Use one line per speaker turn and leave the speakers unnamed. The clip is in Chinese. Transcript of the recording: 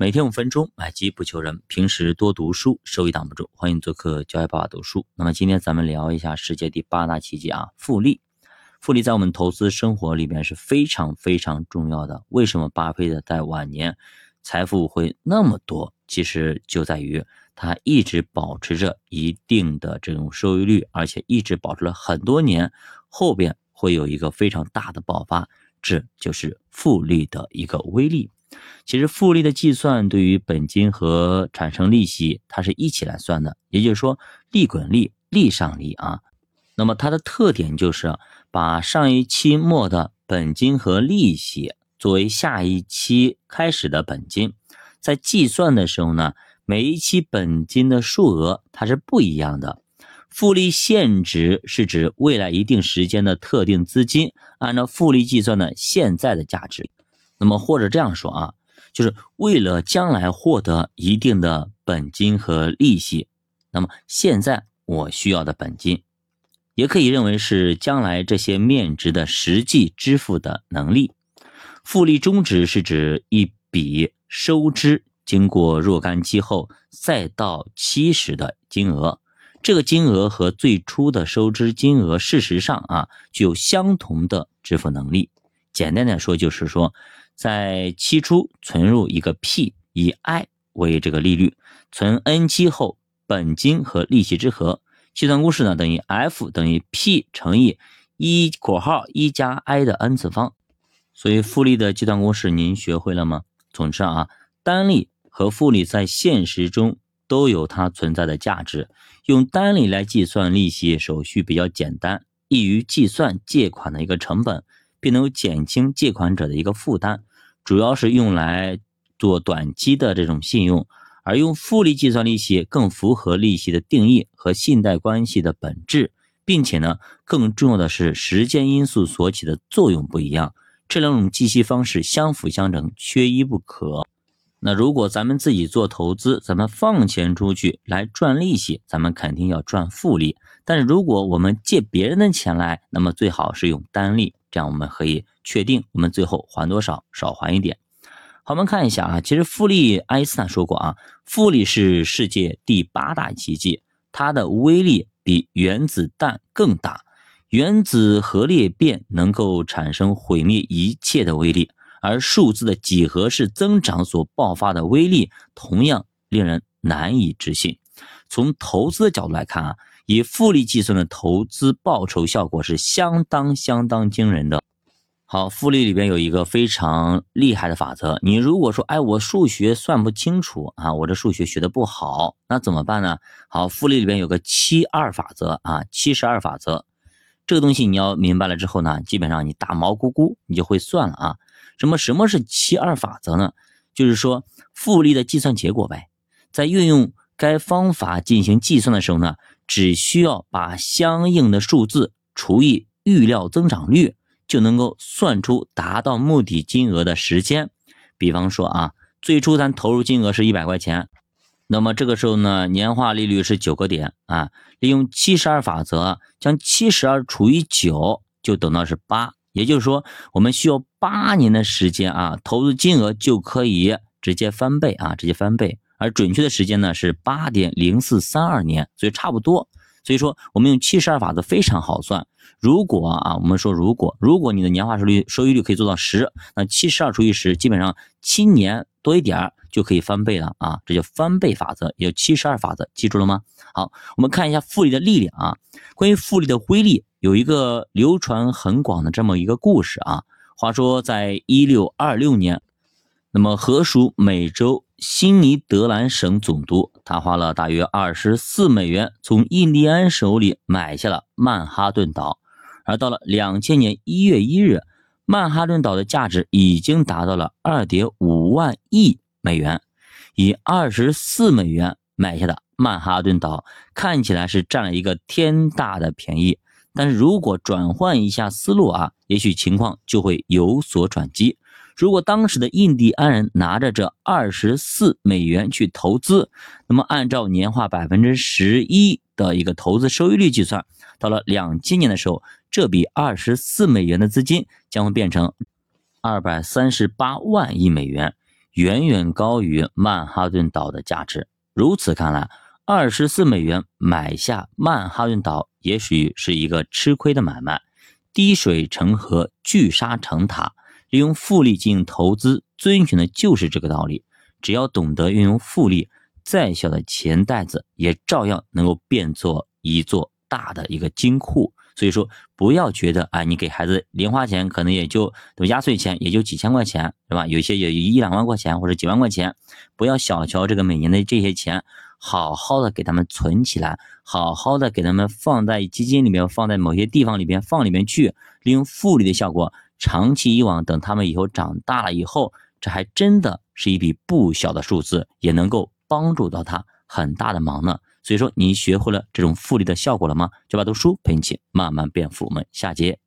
每天五分钟，买基不求人。平时多读书，收益挡不住。欢迎做客教育爸爸读书。那么今天咱们聊一下世界第八大奇迹啊，复利。复利在我们投资生活里面是非常非常重要的。为什么巴菲特在晚年财富会那么多？其实就在于他一直保持着一定的这种收益率，而且一直保持了很多年，后边会有一个非常大的爆发，这就是复利的一个威力。其实复利的计算对于本金和产生利息，它是一起来算的，也就是说利滚利，利上利啊。那么它的特点就是把上一期末的本金和利息作为下一期开始的本金，在计算的时候呢，每一期本金的数额它是不一样的。复利现值是指未来一定时间的特定资金按照复利计算的现在的价值。那么或者这样说啊，就是为了将来获得一定的本金和利息，那么现在我需要的本金，也可以认为是将来这些面值的实际支付的能力。复利终值是指一笔收支经过若干期后再到期时的金额，这个金额和最初的收支金额事实上啊具有相同的支付能力。简单点说就是说。在期初存入一个 P，以 I 为这个利率，存 N 期后本金和利息之和，计算公式呢等于 F 等于 P 乘以一括号一加 I 的 N 次方。所以复利的计算公式您学会了吗？总之啊，单利和复利在现实中都有它存在的价值。用单利来计算利息手续比较简单，易于计算借款的一个成本，并能减轻借款者的一个负担。主要是用来做短期的这种信用，而用复利计算利息更符合利息的定义和信贷关系的本质，并且呢，更重要的是时间因素所起的作用不一样，这两种计息方式相辅相成，缺一不可。那如果咱们自己做投资，咱们放钱出去来赚利息，咱们肯定要赚复利。但是如果我们借别人的钱来，那么最好是用单利。这样我们可以确定，我们最后还多少，少还一点。好，我们看一下啊，其实复利，爱因斯坦说过啊，复利是世界第八大奇迹，它的威力比原子弹更大。原子核裂变能够产生毁灭一切的威力，而数字的几何式增长所爆发的威力同样令人难以置信。从投资的角度来看啊。以复利计算的投资报酬效果是相当相当惊人的。好，复利里边有一个非常厉害的法则。你如果说，哎，我数学算不清楚啊，我这数学学的不好，那怎么办呢？好，复利里边有个七二法则啊，七十二法则。这个东西你要明白了之后呢，基本上你打毛咕咕你就会算了啊。什么什么是七二法则呢？就是说复利的计算结果呗，在运用该方法进行计算的时候呢。只需要把相应的数字除以预料增长率，就能够算出达到目的金额的时间。比方说啊，最初咱投入金额是一百块钱，那么这个时候呢，年化利率是九个点啊。利用七十二法则，将七十二除以九，就等到是八。也就是说，我们需要八年的时间啊，投资金额就可以直接翻倍啊，直接翻倍。而准确的时间呢是八点零四三二年，所以差不多。所以说我们用七十二法则非常好算。如果啊，我们说如果如果你的年化收率收益率可以做到十，那七十二除以十，基本上七年多一点就可以翻倍了啊！这叫翻倍法则，也叫七十二法则，记住了吗？好，我们看一下复利的力量啊。关于复利的威力，有一个流传很广的这么一个故事啊。话说在一六二六年，那么河属美洲。新尼德兰省总督，他花了大约二十四美元从印第安手里买下了曼哈顿岛，而到了两千年一月一日，曼哈顿岛的价值已经达到了二点五万亿美元。以二十四美元买下的曼哈顿岛，看起来是占了一个天大的便宜，但是如果转换一下思路啊，也许情况就会有所转机。如果当时的印第安人拿着这二十四美元去投资，那么按照年化百分之十一的一个投资收益率计算，到了两千年的时候，这笔二十四美元的资金将会变成二百三十八万亿美元，远远高于曼哈顿岛的价值。如此看来，二十四美元买下曼哈顿岛，也许是一个吃亏的买卖。滴水成河，聚沙成塔，利用复利进行投资，遵循的就是这个道理。只要懂得运用复利，再小的钱袋子也照样能够变作一座大的一个金库。所以说，不要觉得啊，你给孩子零花钱可能也就压岁钱也就几千块钱，是吧？有些也一两万块钱或者几万块钱，不要小瞧这个每年的这些钱，好好的给他们存起来，好好的给他们放在基金里面，放在某些地方里边放里面去，利用复利的效果，长期以往，等他们以后长大了以后，这还真的是一笔不小的数字，也能够帮助到他很大的忙呢。所以说，你学会了这种复利的效果了吗？就把读书陪你一起慢慢变富。我们下节